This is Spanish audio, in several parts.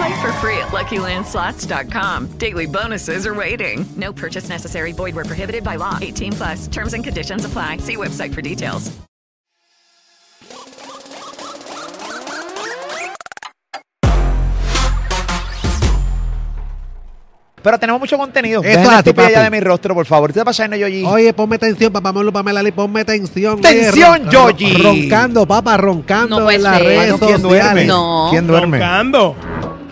Play for free at LuckyLandSlots.com. Daily bonuses are waiting. No purchase necessary. Void where prohibited by law. 18 plus. Terms and conditions apply. See website for details. Pero tenemos mucho contenido. Eso Dejen es la papi. de mi rostro, por favor. ¿Qué está pasando, Yoyi? Oye, ponme tensión, papá Molo, Pamela ponme tensión. Tensión, Yoyi. Roncando, papá, roncando No puede en las ser. redes Ay, no, ¿Quién duerme? sociales. No. ¿Quién duerme? Roncando.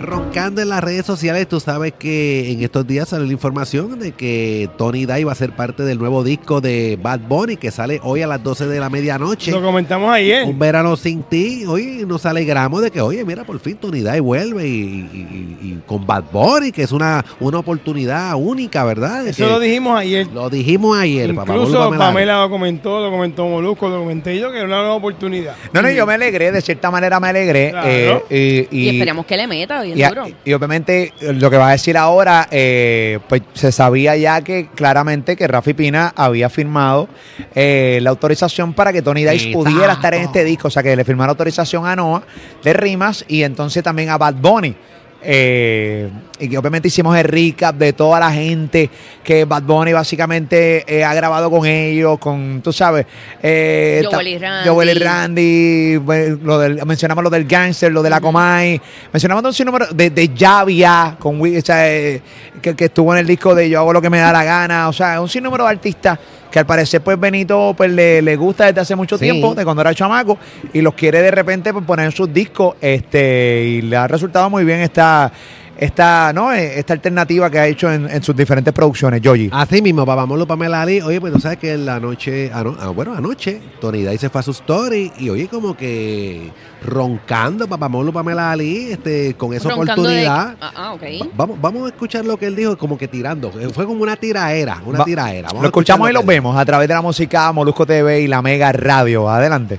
Roncando en las redes sociales, tú sabes que en estos días salió la información de que Tony Day va a ser parte del nuevo disco de Bad Bunny que sale hoy a las 12 de la medianoche. Lo comentamos ayer. Un verano sin ti. Hoy nos alegramos de que, oye, mira, por fin Tony Day vuelve y, y- y- y con Bad Bunny, que es una, una oportunidad única, ¿verdad? De Eso lo dijimos ayer. lo dijimos ayer, papá. Incluso Pamela. Pamela lo comentó, lo comentó Molusco, lo comenté yo, que era una nueva oportunidad. No, no, yo me alegré, de cierta manera me alegré. Claro. eh, y, Y, esperamos que le meta bien y, duro. y obviamente eh, lo que va a decir ahora, eh, pues se sabía ya que claramente que Rafi Pina había firmado eh, la autorización para que Tony Dice pudiera estar en este disco, o sea que le firmara autorización a Noah de rimas y entonces también a Bad Bunny. Eh, y que obviamente hicimos el recap de toda la gente que Bad Bunny básicamente eh, ha grabado con ellos, con, tú sabes, eh, Joel y Randy. Joel y Randy, bueno, lo del- mencionamos lo del gangster, lo de la Comay, mencionamos un sinnúmero de, de Javia, con, o sea, eh, que, que estuvo en el disco de Yo hago lo que me da la gana, o sea, un sinnúmero de artistas que al parecer pues Benito pues le, le gusta desde hace mucho Sí. tiempo, de cuando era chamaco, y los quiere de repente pues, poner en sus discos, este, y le ha resultado muy bien esta, esta, ¿no? Eh, esta alternativa que ha hecho en, en sus diferentes producciones, Yoyi. Así mismo, papá Molo, Pamela Lee. Oye, pues tú sabes que en la noche, ano- ah, bueno, anoche, Tony Day se fue a su story y oye, como que roncando, papá Molo, Pamela Lee, este, con esa Roncando de- oportunidad. Ah, ah, ok. Va- Vamos, vamos a escuchar lo que él dijo, como que tirando. Eh, Fue como una tiraera, una Va- tiraera. Vamos Lo escuchamos y lo vemos a través de la música Molusco TV y la Mega Radio. Adelante.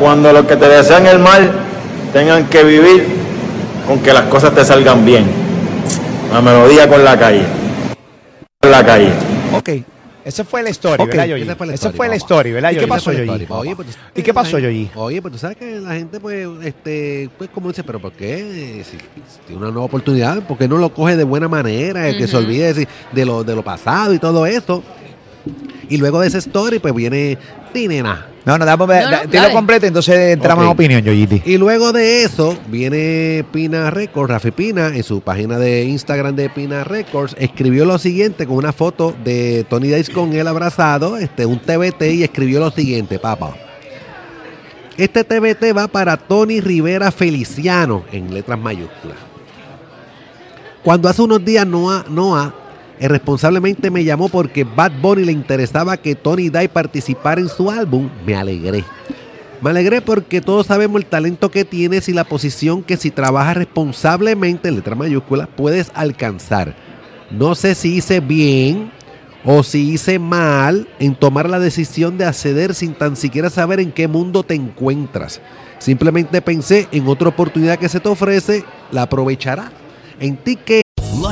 Cuando los que te desean el mal tengan que vivir con que las cosas te salgan bien. La melodía con la calle. Con la calle. Ok. Ese fue el story, Ok, ¿verdad, Yoyi? ese fue papá. story, ¿verdad, ¿Y qué pasó, Yoyi? Oye, pues, ¿Y qué pasó, la Yoyi? Oye, pues tú sabes que la gente, pues, este, pues como dice, pero ¿por qué? Si, si tiene una nueva oportunidad, ¿por qué no lo coge de buena manera? El que se olvide de, de lo, de lo pasado y todo eso. Y luego de ese story, pues viene sí, nena. No, no, dame, No, no, da- dilo dale. completo, entonces entramos Ok. en opinión, Yoyiti. Y luego de eso, viene Pina Records, Rafi Pina, en su página de Instagram de Pina Records, escribió lo siguiente con una foto de Tony Dice con él abrazado, este, un TBT, y escribió lo siguiente, papá. Este TBT va para Tony Rivera Feliciano, en letras mayúsculas. Cuando hace unos días Noah, Noah eh, responsablemente me llamó porque Bad Bunny le interesaba que Tony Day participara en su álbum, me alegré. Me alegré porque todos sabemos el talento que tienes y la posición que si trabajas responsablemente, en letra mayúscula, puedes alcanzar. No sé si hice bien o si hice mal en tomar la decisión de acceder sin tan siquiera saber en qué mundo te encuentras. Simplemente pensé en otra oportunidad que se te ofrece, la aprovechará. En ti que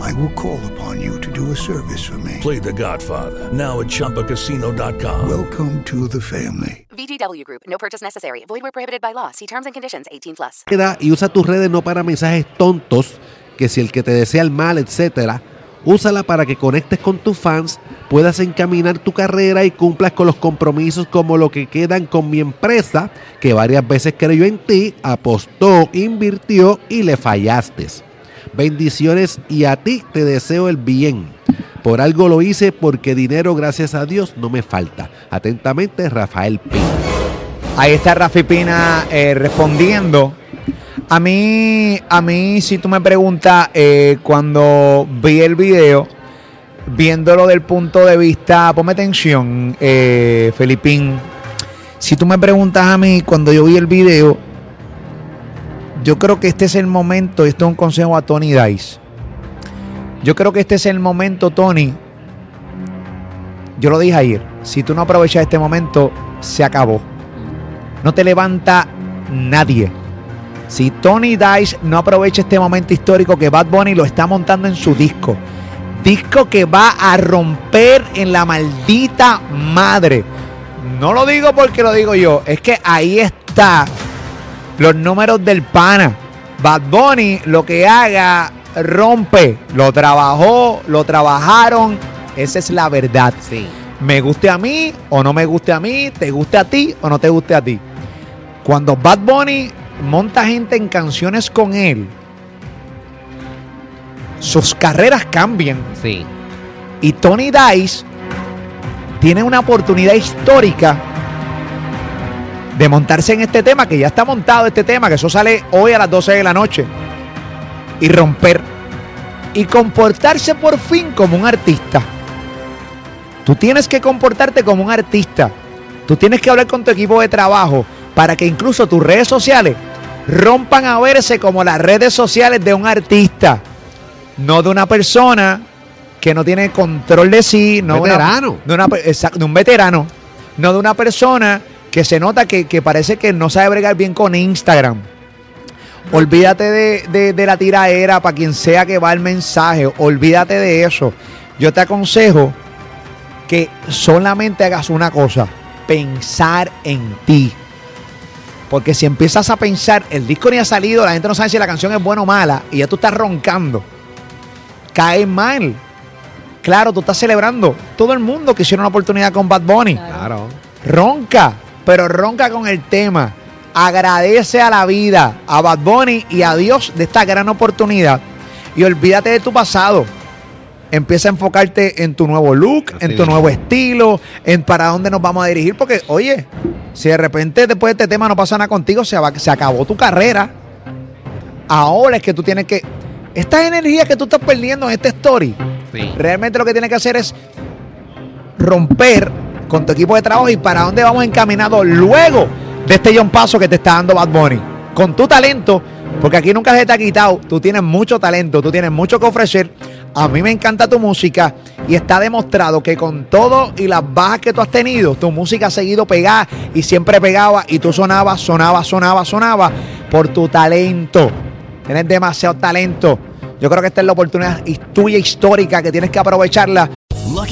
I will call upon you to do a service for me. Play The Godfather now at ChumbaCasino.com. Welcome to the family. VGW Group. No purchase necessary. Void where prohibited by law. See terms and conditions. 18 plus. Queda y usa tus redes no para mensajes tontos, que si el que te desea el mal, etcétera. Úsala para que conectes con tus fans, puedas encaminar tu carrera y cumplas con los compromisos como lo que quedan con mi empresa, que varias veces creyó en ti, apostó, invirtió y le fallaste. Bendiciones y a ti te deseo el bien. Por algo lo hice porque dinero, gracias a Dios, no me falta. Atentamente, Rafael Pina. Ahí está Rafi Pina eh, respondiendo. A mí, a mí, si tú me preguntas, eh, cuando vi el video, viéndolo del punto de vista, ponme atención, eh, Felipín. Si tú me preguntas a mí, cuando yo vi el video, yo creo que este es el momento, esto es un consejo a Tony Dice. Yo creo que este es el momento, Tony. Yo lo dije ayer. Si tú no aprovechas este momento, se acabó. No te levanta nadie. Si Tony Dice no aprovecha este momento histórico que Bad Bunny lo está montando en su disco, disco que va a romper en la maldita madre. No lo digo porque lo digo yo, es que ahí está los números del pana. Bad Bunny lo que haga rompe, lo trabajó, lo trabajaron, esa es la verdad. Sí. Me guste a mí o no me guste a mí, te guste a ti o no te guste a ti. Cuando Bad Bunny monta gente en canciones con él, sus carreras cambian. Sí. Y Tony Dice tiene una oportunidad histórica de montarse en este tema, que ya está montado este tema, que eso sale hoy a las 12 de la noche, y romper. Y comportarse por fin como un artista. Tú tienes que comportarte como un artista. Tú tienes que hablar con tu equipo de trabajo para que incluso tus redes sociales rompan a verse como las redes sociales de un artista, no de una persona que no tiene control de sí, no una- Veterano. de, una, exacto, de un veterano, no de una persona que se nota que, que parece que no sabe bregar bien con Instagram. Olvídate de, de- de la tiraera para quien sea que va el mensaje. Olvídate de eso. Yo te aconsejo que solamente hagas una cosa: pensar en ti. Porque si empiezas a pensar, el disco ni ha salido, la gente no sabe si la canción es buena o mala, y ya tú estás roncando, cae mal. Claro, tú estás celebrando. Todo el mundo quisiera una oportunidad con Bad Bunny. Claro. Ronca, pero ronca con el tema. Agradece a la vida, a Bad Bunny y a Dios de esta gran oportunidad. Y olvídate de tu pasado. Empieza a enfocarte en tu nuevo look, Así en tu nuevo estilo, en para dónde nos vamos a dirigir. Porque, oye, si de repente después de este tema no pasa nada contigo, se, va- se acabó tu carrera. Ahora es que tú tienes que. Esta energía que tú estás perdiendo en esta story, Sí. realmente lo que tienes que hacer es romper con tu equipo de trabajo y para dónde vamos encaminados luego de este John Paso que te está dando Bad Bunny. Con tu talento, porque aquí nunca se te ha quitado, tú tienes mucho talento, tú tienes mucho que ofrecer. A mí me encanta tu música y está demostrado que con todo y las bajas que tú has tenido, tu música ha seguido pegada y siempre pegaba y tú sonabas, sonabas, sonabas, sonabas por tu talento. Tienes demasiado talento. Yo creo que esta es la oportunidad tuya histórica que tienes que aprovecharla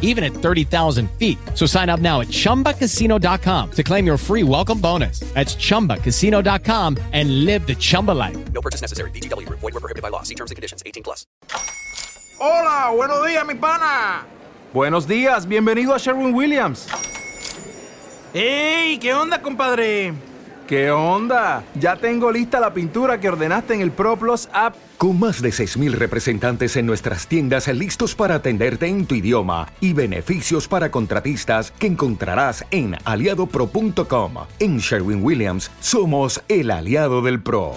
even at 30,000 feet. So sign up now at ChumbaCasino.com to claim your free welcome bonus. That's ChumbaCasino.com and live the Chumba life. No purchase necessary. VGW Group. Void were prohibited by law. See terms and conditions. 18 plus. Hola, buenos días, mi pana. Buenos días, bienvenido a Sherwin Williams. ¡Ey! ¿Qué onda, compadre? ¿Qué onda? Ya tengo lista la pintura que ordenaste en el ProPlus app. Con más de 6.000 representantes en nuestras tiendas listos para atenderte en tu idioma y beneficios para contratistas que encontrarás en aliadopro.com. En Sherwin Williams somos el aliado del PRO.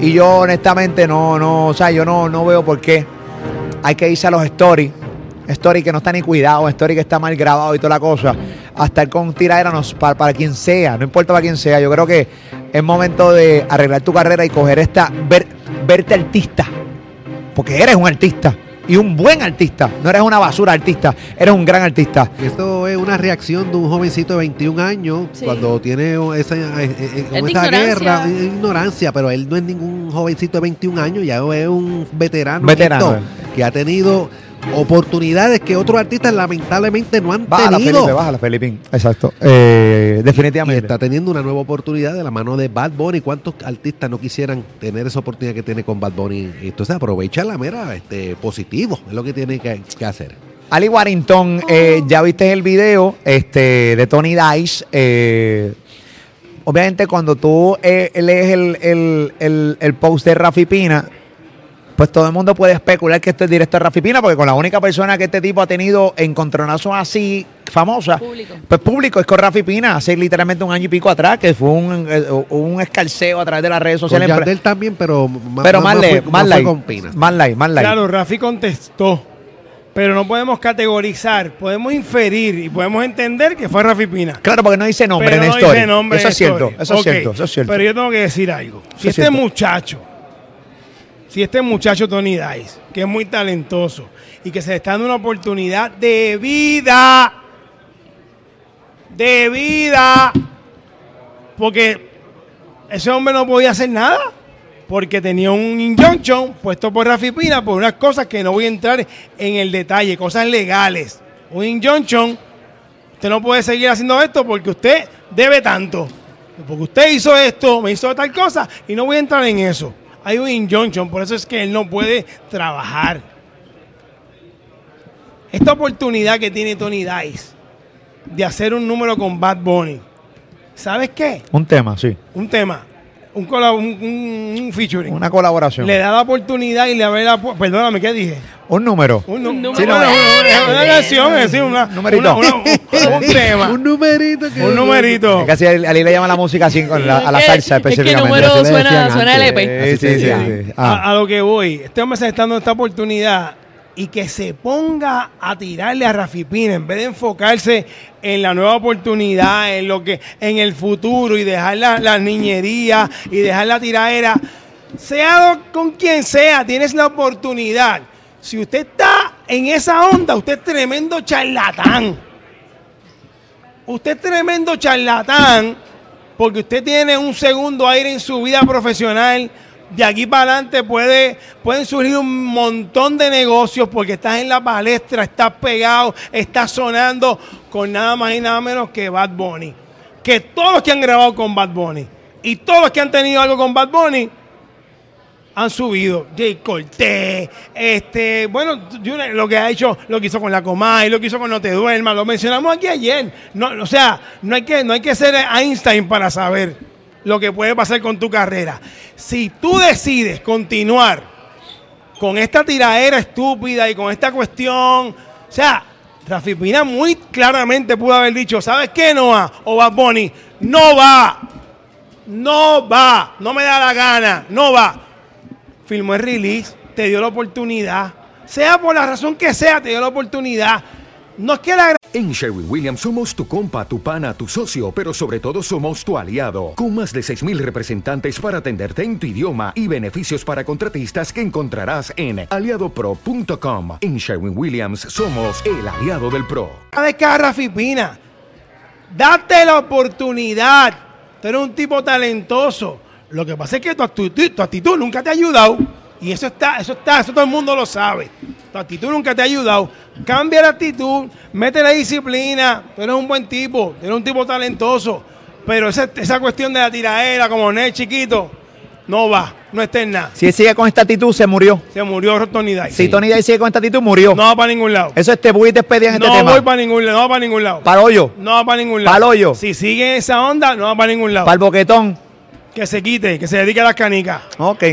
Y yo honestamente no, no, o sea, yo no, no veo por qué hay que irse a los stories. Story que no está ni cuidado, story que está mal grabado y toda la cosa. A estar con tiraéranos para, para quien sea, no importa para quien sea. Yo creo que es momento de arreglar tu carrera y coger esta, ver, verte artista. Porque eres un artista. Y un buen artista. No eres una basura artista, eres un gran artista. Esto es una reacción de un jovencito de 21 años Sí. cuando tiene esa, eh, eh, eh, Es de esa ignorancia. guerra, ignorancia, pero él no es ningún jovencito de 21 años, ya es un veterano, Veterano, esto, que ha tenido oportunidades que otros artistas lamentablemente no han Bájala, tenido. Felipe, bájala, Felipín. Exacto. Eh, Y definitivamente. está teniendo una nueva oportunidad de la mano de Bad Bunny. ¿Cuántos artistas no quisieran tener esa oportunidad que tiene con Bad Bunny? Entonces aprovecha la mera este, positivo, es lo que tiene que, que hacer. Ali Warrington, eh, ya viste el video este, de Tony Dice. eh, obviamente, cuando tú eh, lees el, el- el- el post de Rafi Pina, pues todo el mundo puede especular que este es directo de Rafi Pina, porque con la única persona que este tipo ha tenido encontronazos así famosa, pues público, es con Rafi Pina, hace literalmente un año y pico atrás, que fue un, eh, un escalceo a través de las redes Con sociales. Yandel también, pero más, pero más, fue- light, más fue light, con Pina. más light. Claro, Rafi contestó. Pero no podemos categorizar, podemos inferir y podemos entender que fue Rafi Pina. Claro, porque no dice nombre Pero en no story. dice nombre Eso en es cierto, eso es cierto, eso es cierto. Pero yo tengo que decir algo. Si Eso este muchacho, si este muchacho Tony Dice, que es muy talentoso y que se le está dando una oportunidad de vida, de vida, porque ese hombre no podía hacer nada, porque tenía un injunction puesto por Rafi Pina por unas cosas que no voy a entrar en el detalle, cosas legales. Un injunction Usted no puede seguir haciendo esto porque usted debe tanto. Porque usted hizo esto, me hizo tal cosa y no voy a entrar en eso. Hay un injunction, por eso es que él no puede trabajar. Esta oportunidad que tiene Tony Dice de hacer un número con Bad Bunny, ¿sabes qué? Un tema, sí. Un tema, un, un, un- featuring. Una colaboración. Le da la oportunidad y le abre la Perdóname, ¿qué dije? Un número. Un, número. Sí, no, una, una- una canción, es decir, una, Numerito. un tema. un numerito. Que Un numerito. Es que así le llama la música así con la- a la salsa es que específicamente. número suena- suena antes. LP. Sí, sí, sí, sí. Ah. A, a lo que voy, este hombre se está dando esta oportunidad y que se ponga a tirarle a Rafi Pina en vez de enfocarse en la nueva oportunidad, en lo que, en el futuro y dejar la, la niñería y dejar la tiradera. Sea con quien sea, tienes la oportunidad. Si usted está en esa onda, usted es tremendo charlatán. Usted es tremendo charlatán porque usted tiene un segundo aire en su vida profesional. De aquí para adelante puede, pueden surgir un montón de negocios porque estás en la palestra, estás pegado, estás sonando con nada más y nada menos que Bad Bunny. Que todos los que han grabado con Bad Bunny y todos los que han tenido algo con Bad Bunny han subido. Jay Cortés, este, bueno, lo que ha hecho, lo que hizo con la Comay, lo que hizo con No Te Duermas, lo mencionamos aquí ayer. No, o sea, no hay que, no hay que ser Einstein para saber lo que puede pasar con tu carrera. Si tú decides continuar con esta tiradera estúpida y con esta cuestión, o sea, Rafi Pina muy claramente pudo haber dicho, ¿sabes qué, Noah? O Bad Bunny, no va, no va, no me da la gana, no va. Filmó el release, te dio la oportunidad, sea por la razón que sea, te dio la oportunidad. No es que la En Sherwin Williams somos tu compa, tu pana, tu socio, pero sobre todo somos tu aliado, con más de 6.000 representantes para atenderte en tu idioma y beneficios para contratistas que encontrarás en aliadopro.com. En Sherwin Williams somos el aliado del PRO. de cara, Rafi Pina. Date la oportunidad. Tú eres un tipo talentoso. Lo que pasa es que tu actitud, tu actitud nunca te ha ayudado. Y eso está, eso está, eso todo el mundo lo sabe. Tu actitud nunca te ha ayudado. Cambia la actitud, mete la disciplina. Tú eres un buen tipo, eres un tipo talentoso. Pero esa, esa cuestión de la tiraera, como Ned chiquito, no va, no está en nada. Si él sigue con esta actitud, se murió. Se murió Tony Dice. Si Tony Dice sigue con esta actitud, murió. No va para ningún lado. Eso es te voy y despedida en No este tema. voy para ningún lado, no va para ningún lado. Para hoyo. No va para ningún lado. Pa'l hoyo. Si sigue esa onda, no va para ningún lado. Para el boquetón. Que se quite, que se dedique a las canicas. Ok.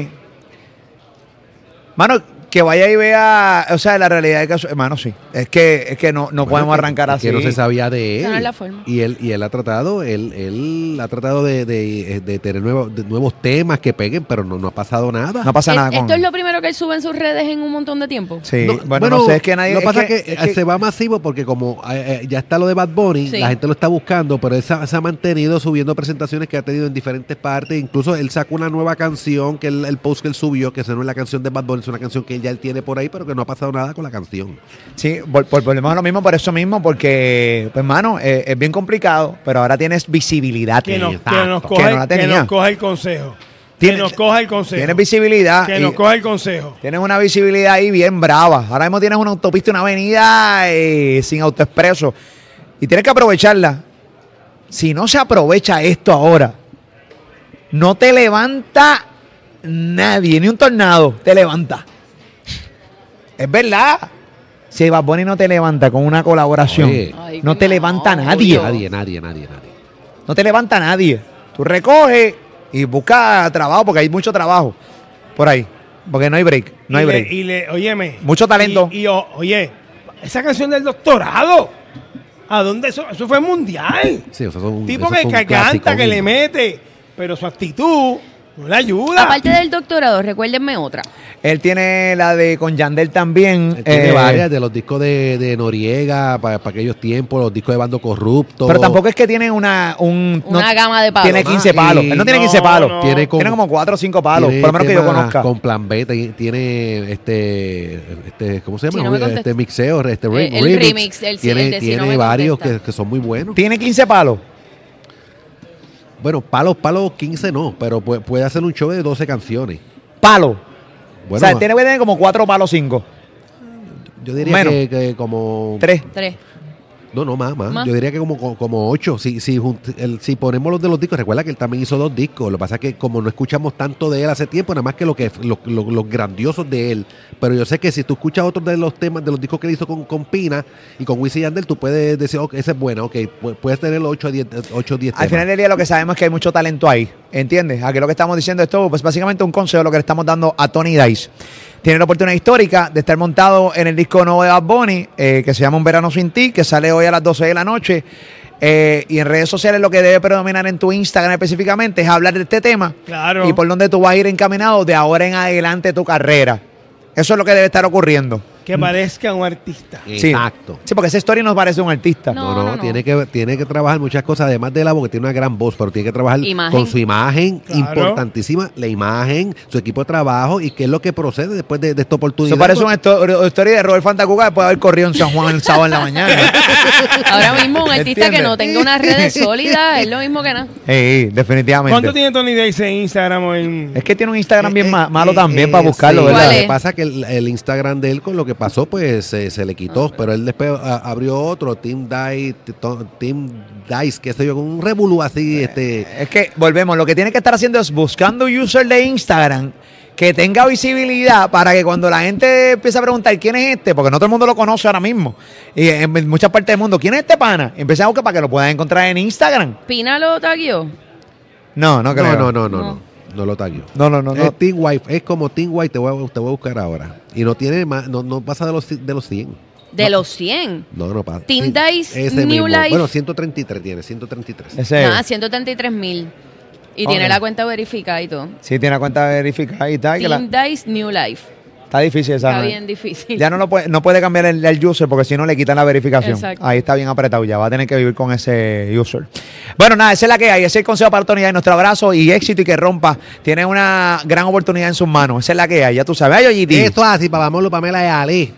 Mano, que vaya y vea, o sea, la realidad del caso, hermano, sí. Es que, es que no, no podemos arrancar Es así. que no se sabía de Esa no es él. la forma. Y él, y él ha tratado, él, él ha tratado de, de- de tener nuevos, de nuevos temas que peguen, pero no, no ha pasado nada. No pasa Es- nada con... ¿Esto es lo primero que él sube en sus redes en un montón de tiempo? Sí, bueno, no sé, es que nadie... Lo pasa es que- que, es que- se va masivo porque como eh, eh, ya está lo de Bad Bunny, Sí. la gente lo está buscando, pero él se, ha- se ha mantenido subiendo presentaciones que ha tenido en diferentes partes. Incluso él sacó una nueva canción, que él- el post que él subió, que esa no es la canción de Bad Bunny, es una canción que ya él tiene por ahí, pero que no ha pasado nada con la canción. Sí, por, por, volvemos a lo mismo por eso mismo, porque, pues, hermano, eh, es bien complicado, pero ahora tienes visibilidad. Que nos, que nos Que coja, no la que tenía. nos coja el consejo. Tiene- que nos coja el consejo. Tienes visibilidad. Que nos coja el consejo. Tienes una visibilidad ahí bien brava. Ahora mismo tienes una autopista, una avenida eh, sin autoexpreso. Y tienes que aprovecharla. Si no se aprovecha esto ahora, no te levanta nadie, ni un tornado te levanta. Es verdad. Si Bad Bunny no te levanta con una colaboración, Oye. Ay, no te levanta nadie. Nadie, nadie, nadie, nadie. No te levanta nadie. Tú recoges y buscas trabajo, porque hay mucho trabajo por ahí. Porque no hay break. No hay le- break. y le, óyeme. Mucho talento. Y, y, o- oye, esa canción del doctorado. ¿A dónde eso? Eso fue mundial. Sí, eso fue un, tipo eso que, fue un que clásico, canta, que le mete. Pero su actitud no le ayuda. Aparte del doctorado, recuérdenme otra. Él tiene la de con Yandel también. Él tiene eh, varias de los discos de, de Noriega para aquellos tiempos, los discos de Bando Corrupto. Pero tampoco es que tiene una. Un, Una gama de palos. Tiene 15 Ah, palos. Él no tiene No, 15 palos. no. Tiene, con- Tiene como 4 o 5 palos. por lo menos que yo conozca. Con plan B, tiene este, este ¿cómo se llama? Si no me este mixeo, este Eh, re- el remix, el- tiene el de si tiene varios que, que son muy buenos. Tiene 15 palos. Bueno, palos, palos 15 no, pero puede, puede hacer un show de 12 canciones. Palos. Bueno, o sea, tiene que tener como 4 palos 5. yo diría menos. que, que como 3. Tres. No, no, más, más. Más. Yo diría que como, como, ocho. Si, si, el- si ponemos los de los discos, recuerda que él también hizo dos discos. Lo que pasa es que como no escuchamos tanto de él hace tiempo, nada más que lo que los, los- los grandiosos de él. Pero yo sé que si tú escuchas otros de los temas, de los discos que él hizo con, con Pina y con Wisin y Yandel, tú puedes decir, ok, ese es bueno, ok, pu- puedes tener los 8 o 10, 8 o 10 Al temas. final del día lo que sabemos es que hay mucho talento ahí. ¿Entiendes? Aquí lo que estamos diciendo es todo, pues básicamente un consejo lo que le estamos dando a Tony Dice. Tiene la oportunidad histórica de estar montado en el disco nuevo de Bad Bunny, eh, que se llama Un Verano Sin Ti, que sale hoy a las 12 de la noche. Eh, y en redes sociales lo que debe predominar en tu Instagram específicamente es hablar de este tema Claro. y por dónde tú vas a ir encaminado de ahora en adelante tu carrera. Eso es lo que debe estar ocurriendo. Que parezca un artista. Sí. Exacto. Sí, porque esa historia nos parece un artista. No, no, Tiene, que, tiene que trabajar muchas cosas, además de la voz, que tiene una gran voz, pero tiene que trabajar Imagen. con su imagen, Claro. importantísima, la imagen, su equipo de trabajo y qué es lo que procede después de, de esta oportunidad. Eso parece una histo- historia de Robert Fantacuca después de haber corrido en San Juan el sábado en la mañana. Ahora mismo un artista que no tenga unas redes sólidas es lo mismo que nada. Sí, definitivamente. ¿Cuánto tiene Tony Days en Instagram o en.? Es que tiene un Instagram bien Eh, ma- malo eh, también eh, para buscarlo, sí, ¿verdad? ¿Cuál Lo es? que pasa es que el, el Instagram de él con lo que pasó, pues se, se le quitó, pero él después a- abrió otro, Team Dice, Team Dice, que sé yo, con un revolú así, este... Es que volvemos, lo que tiene que estar haciendo es buscando user de Instagram que tenga visibilidad para que cuando la gente empiece a preguntar quién es este, porque no todo el mundo lo conoce ahora mismo, y en muchas partes del mundo, ¿quién es este pana? Empiecen a buscar para que lo puedan encontrar en Instagram. Pina lo taguió. No, no creo. No, no, no, no. No, no lo tagueo. No, no, no. no. Es Team White, es como Team White, te voy a, te voy a buscar ahora. Y no tiene más, no, no pasa de los, de los 100. De los 100. No, no pasa. Team Dice, ese New mismo. Life. Bueno, 133 tiene, 133. Ese Ah, 133 mil. Y tiene la cuenta verificada y todo. Sí, tiene la cuenta verificada y tal. que la- Team Dice New Life. Está difícil esa. Está ¿no? bien difícil. Ya no, lo puede, no puede cambiar el, el user porque si no le quitan la verificación. Exacto. Ahí está bien apretado ya. Va a tener que vivir con ese user. Bueno, nada, esa es la que hay. Ese es el consejo para Tony nuestro abrazo y éxito y que rompa. Tiene una gran oportunidad en sus manos. Esa es la que hay. Ya tú sabes. Ay, oye, Esto es así, Papamolo, Pamela y Ali.